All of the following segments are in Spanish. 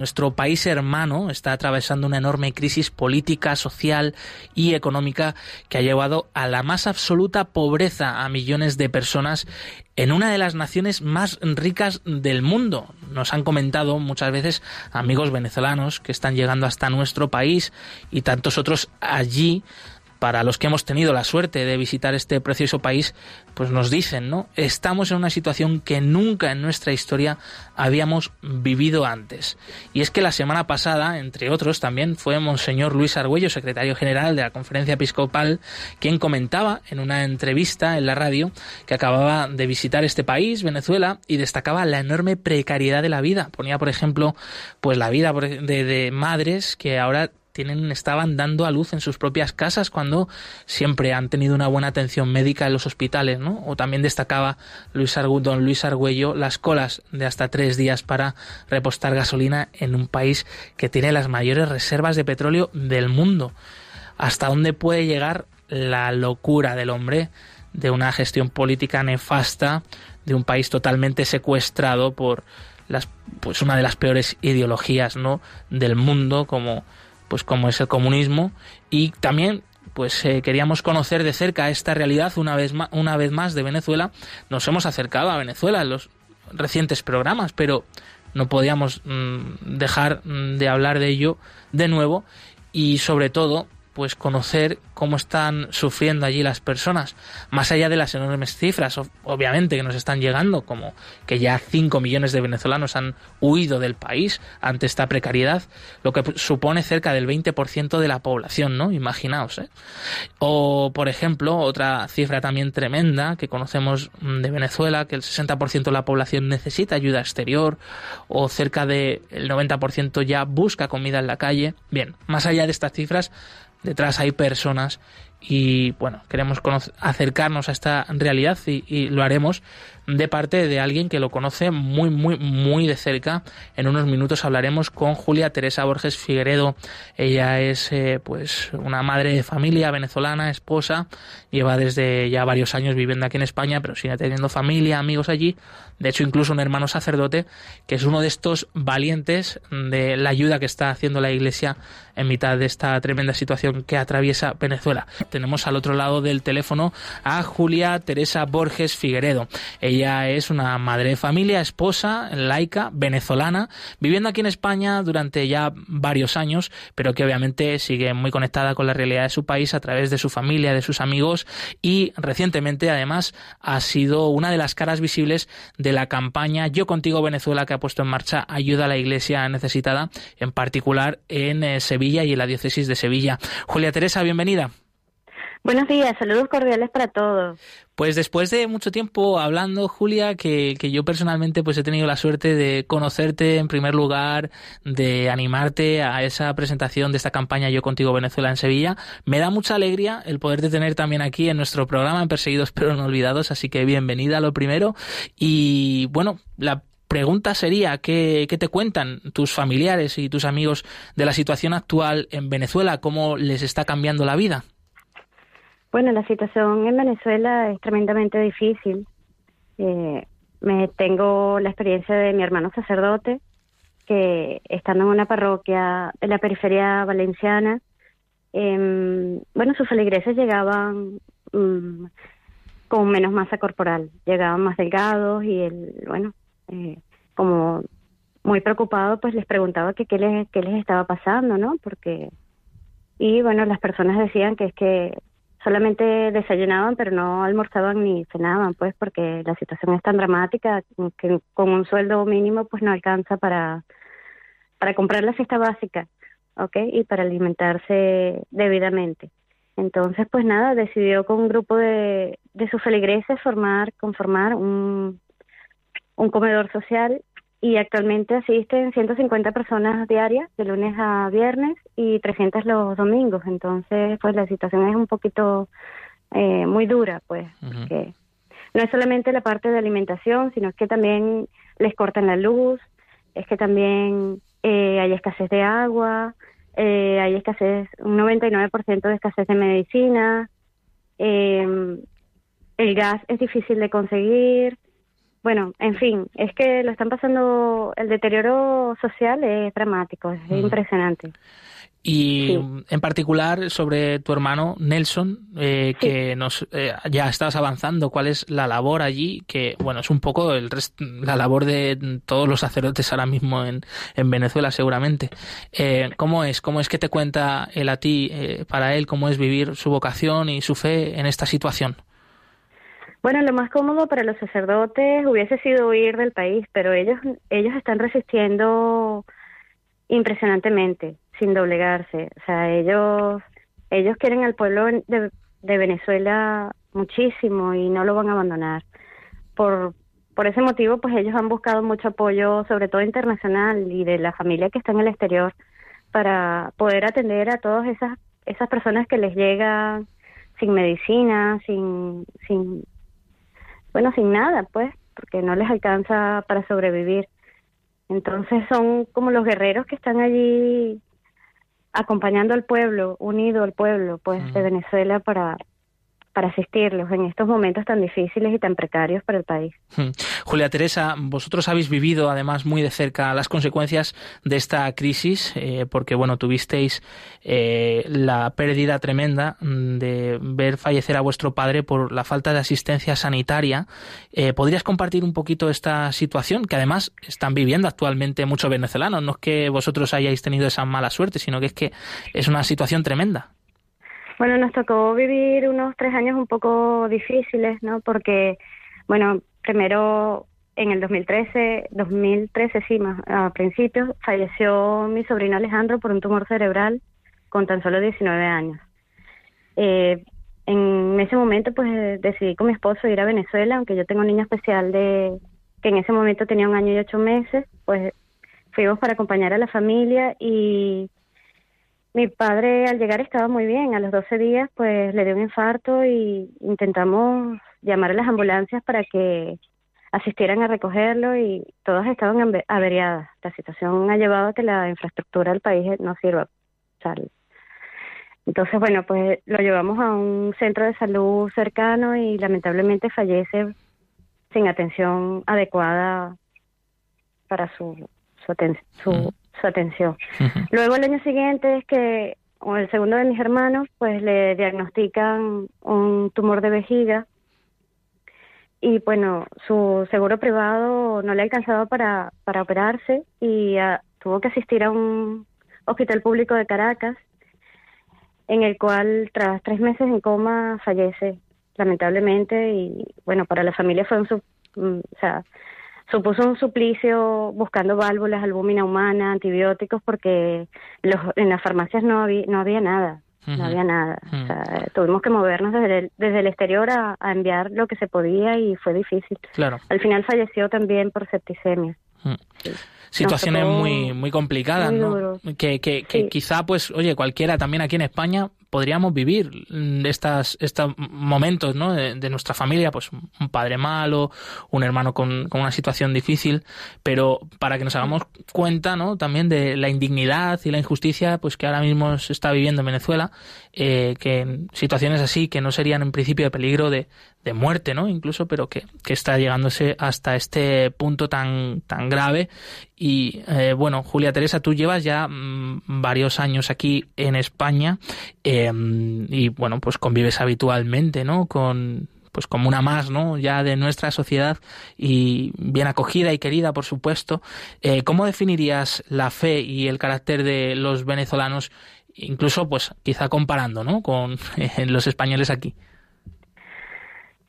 Nuestro país hermano está atravesando una enorme crisis política, social y económica que ha llevado a la más absoluta pobreza a millones de personas en una de las naciones más ricas del mundo. Nos han comentado muchas veces amigos venezolanos que están llegando hasta nuestro país y tantos otros allí para los que hemos tenido la suerte de visitar este precioso país, pues nos dicen, ¿no? Estamos en una situación que nunca en nuestra historia habíamos vivido antes. Y es que la semana pasada, entre otros, también fue Monseñor Luis Argüello, secretario general de la Conferencia Episcopal, quien comentaba en una entrevista en la radio que acababa de visitar este país, Venezuela, y destacaba la enorme precariedad de la vida. Ponía, por ejemplo, pues la vida de, de madres que ahora estaban dando a luz en sus propias casas cuando siempre han tenido una buena atención médica en los hospitales, ¿no? O también destacaba Luis don Luis Argüello las colas de hasta tres días para repostar gasolina en un país que tiene las mayores reservas de petróleo del mundo. ¿Hasta dónde puede llegar la locura del hombre de una gestión política nefasta de un país totalmente secuestrado por las, pues una de las peores ideologías ¿no? del mundo como pues como es el comunismo y también pues eh, queríamos conocer de cerca esta realidad una vez más, una vez más de Venezuela. Nos hemos acercado a Venezuela en los recientes programas, pero no podíamos mm, dejar mm, de hablar de ello de nuevo y sobre todo pues conocer cómo están sufriendo allí las personas, más allá de las enormes cifras, obviamente, que nos están llegando, como que ya 5 millones de venezolanos han huido del país ante esta precariedad, lo que supone cerca del 20% de la población, ¿no? Imaginaos, ¿eh? O, por ejemplo, otra cifra también tremenda que conocemos de Venezuela, que el 60% de la población necesita ayuda exterior, o cerca del 90% ya busca comida en la calle. Bien, más allá de estas cifras, detrás hay personas y bueno, queremos acercarnos a esta realidad y, lo haremos de parte de alguien que lo conoce muy, muy, muy de cerca. En unos minutos hablaremos con Julia Teresa Borges Figueredo. Ella es eh, pues una madre de familia venezolana, esposa, lleva desde ya varios años viviendo aquí en España, pero sigue teniendo familia, amigos allí. De hecho, incluso un hermano sacerdote, que es uno de estos valientes de la ayuda que está haciendo la Iglesia en mitad de esta tremenda situación que atraviesa Venezuela. Tenemos al otro lado del teléfono a Julia Teresa Borges Figueredo. Ella es una madre de familia, esposa, laica, venezolana, viviendo aquí en España durante ya varios años, pero que obviamente sigue muy conectada con la realidad de su país a través de su familia, de sus amigos y recientemente además ha sido una de las caras visibles de la campaña Yo contigo Venezuela que ha puesto en marcha Ayuda a la Iglesia necesitada, en particular en eh, Sevilla y en la diócesis de Sevilla. Julia Teresa, bienvenida. Buenos días, saludos cordiales para todos. Pues después de mucho tiempo hablando, Julia, que, que, yo personalmente pues he tenido la suerte de conocerte en primer lugar, de animarte a esa presentación de esta campaña Yo Contigo Venezuela en Sevilla, me da mucha alegría el poderte tener también aquí en nuestro programa en Perseguidos pero no olvidados, así que bienvenida a lo primero. Y bueno, la pregunta sería, ¿qué, ¿qué, te cuentan tus familiares y tus amigos de la situación actual en Venezuela? ¿Cómo les está cambiando la vida? Bueno, la situación en Venezuela es tremendamente difícil. Eh, me tengo la experiencia de mi hermano sacerdote, que estando en una parroquia en la periferia valenciana, eh, bueno, sus feligreses llegaban mm, con menos masa corporal, llegaban más delgados y él, bueno, eh, como muy preocupado, pues les preguntaba que qué les, qué les estaba pasando, ¿no? Porque, y bueno, las personas decían que es que solamente desayunaban, pero no almorzaban ni cenaban, pues porque la situación es tan dramática que con un sueldo mínimo pues no alcanza para, para comprar la cesta básica, ¿ok? Y para alimentarse debidamente. Entonces, pues nada, decidió con un grupo de, de sus feligreses formar, conformar un, un comedor social y actualmente asisten 150 personas diarias de lunes a viernes y 300 los domingos. Entonces, pues la situación es un poquito eh, muy dura, pues, porque no es solamente la parte de alimentación, sino que también les cortan la luz, es que también eh, hay escasez de agua, eh, hay escasez, un 99% de escasez de medicina, el gas es difícil de conseguir, bueno, en fin, es que lo están pasando, el deterioro social es dramático, es impresionante. Y en particular sobre tu hermano Nelson, eh, que nos eh, ya estás avanzando, ¿cuál es la labor allí? Que bueno, es un poco el la labor de todos los sacerdotes ahora mismo en, en Venezuela, seguramente. Eh, ¿Cómo es? ¿Cómo es que te cuenta él a ti, para él, cómo es vivir su vocación y su fe en esta situación? Bueno, lo más cómodo para los sacerdotes hubiese sido huir del país, pero ellos ellos están resistiendo impresionantemente, sin doblegarse. O sea, ellos, ellos quieren al pueblo de, Venezuela muchísimo y no lo van a abandonar. Por, por ese motivo, pues ellos han buscado mucho apoyo, sobre todo internacional y de la familia que está en el exterior, para poder atender a todas esas, esas personas que les llegan sin medicina, sin, sin, bueno, sin nada, pues, porque no les alcanza para sobrevivir. Entonces son como los guerreros que están allí acompañando al pueblo, unido al pueblo, pues, de Venezuela para para asistirlos en estos momentos tan difíciles y tan precarios para el país. Hmm. Julia Teresa, vosotros habéis vivido además muy de cerca las consecuencias de esta crisis, eh, porque bueno, tuvisteis eh, la pérdida tremenda mm, de ver fallecer a vuestro padre por la falta de asistencia sanitaria. Eh, ¿Podrías compartir un poquito esta situación que además están viviendo actualmente muchos venezolanos? No es que vosotros hayáis tenido esa mala suerte, sino que es que es una situación tremenda. Bueno, nos tocó vivir unos tres años un poco difíciles, ¿no? Porque, bueno, primero en el 2013, 2013 sí, más a principios, falleció mi sobrino Alejandro por un tumor cerebral con tan solo 19 años. Eh, en ese momento, pues decidí con mi esposo ir a Venezuela, aunque yo tengo un niño especial de que en ese momento tenía un año y ocho meses, pues fuimos para acompañar a la familia y mi padre al llegar estaba muy bien. A los 12 días pues le dio un infarto y intentamos llamar a las ambulancias para que asistieran a recogerlo y todas estaban averiadas. La situación ha llevado a que la infraestructura del país no sirva. Entonces, bueno, pues lo llevamos a un centro de salud cercano y lamentablemente fallece sin atención adecuada para su, su, su, su atención. Luego el año siguiente es que o el segundo de mis hermanos pues le diagnostican un tumor de vejiga. Y bueno, su seguro privado no le ha alcanzado para, para operarse y ah, tuvo que asistir a un hospital público de Caracas en el cual tras tres meses en coma fallece lamentablemente. Y bueno, para la familia fue un... Mm, o sea, supuso un suplicio buscando válvulas, albúmina humana, antibióticos, porque los, en las farmacias no había, no había nada. No había nada. tuvimos que movernos desde el, desde el exterior a, enviar lo que se podía y fue difícil. Claro. Al final falleció también por septicemia. Situaciones muy muy complicadas, ¿no? Que, que, que quizá, pues, oye, cualquiera también aquí en España podríamos vivir estas, estos momentos ¿no? de, nuestra familia, pues un padre malo, un hermano con, con, una situación difícil, pero para que nos hagamos cuenta ¿no? también de la indignidad y la injusticia pues que ahora mismo se está viviendo en Venezuela, eh, que situaciones así que no serían en principio de peligro de, de muerte, ¿no? Incluso, pero que, que, está llegándose hasta este punto tan, tan grave. Y eh, bueno, Julia Teresa, tú llevas ya mm, varios años aquí en España em, y bueno, pues convives habitualmente, ¿no? Con pues como una más, ¿no? Ya de nuestra sociedad y bien acogida y querida, por supuesto. Eh, ¿Cómo definirías la fe y el carácter de los venezolanos, incluso, pues, quizá comparando, ¿no? Con los españoles aquí.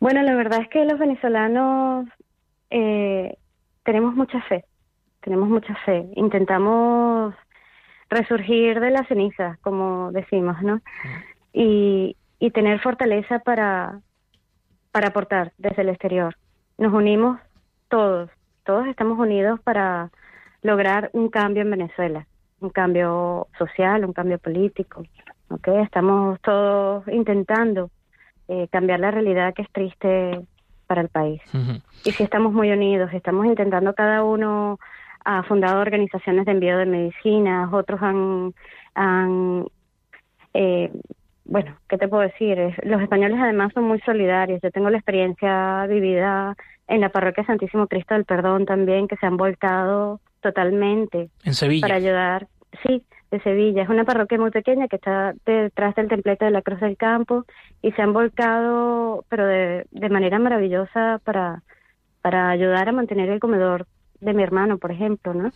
Bueno, la verdad es que los venezolanos eh, tenemos mucha fe, tenemos mucha fe. Intentamos resurgir de las cenizas, como decimos, ¿no? Y, y tener fortaleza para, para aportar desde el exterior. Nos unimos todos, todos estamos unidos para lograr un cambio en Venezuela, un cambio social, un cambio político. ¿okay? Estamos todos intentando eh, cambiar la realidad que es triste para el país. Y si estamos muy unidos, estamos intentando cada uno ha fundado organizaciones de envío de medicinas, otros han, han eh, bueno, ¿qué te puedo decir? Los españoles además son muy solidarios. Yo tengo la experiencia vivida en la parroquia Santísimo Cristo del Perdón también, que se han volcado totalmente. En Sevilla. Para ayudar, sí, de Sevilla. Es una parroquia muy pequeña que está detrás del templete de la Cruz del Campo y se han volcado, pero de, de manera maravillosa para, para ayudar a mantener el comedor de mi hermano, por ejemplo, ¿no?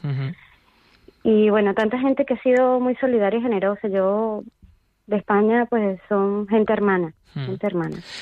Y bueno, tanta gente que ha sido muy solidaria y generosa. Yo de España, pues son gente hermana. Gente hermana.